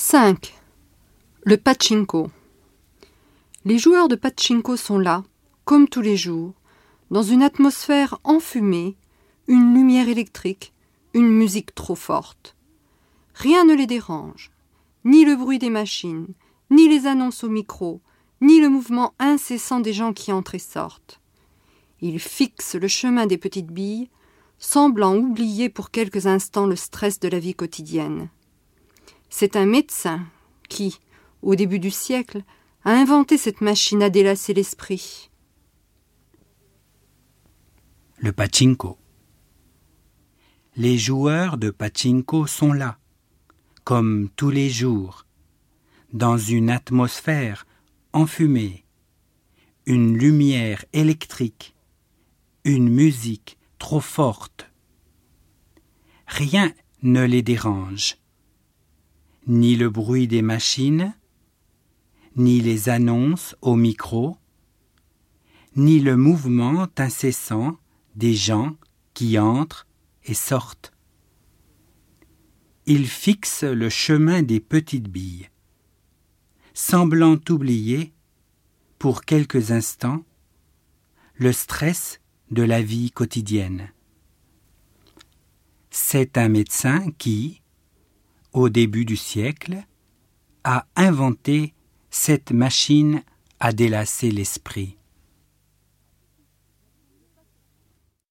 5. Le pachinko. Les joueurs de pachinko sont là, comme tous les jours, dans une atmosphère enfumée, une lumière électrique, une musique trop forte. Rien ne les dérange, ni le bruit des machines, ni les annonces au micro, ni le mouvement incessant des gens qui entrent et sortent. Ils fixent le chemin des petites billes, semblant oublier pour quelques instants le stress de la vie quotidienne. C'est un médecin qui, au début du siècle, a inventé cette machine à délasser l'esprit. Le pachinko. Les joueurs de pachinko sont là, comme tous les jours, dans une atmosphère enfumée, une lumière électrique, une musique trop forte. Rien ne les dérange ni le bruit des machines, ni les annonces au micro, ni le mouvement incessant des gens qui entrent et sortent. Il fixe le chemin des petites billes, semblant oublier, pour quelques instants, le stress de la vie quotidienne. C'est un médecin qui, au début du siècle, a inventé cette machine à délasser l'esprit.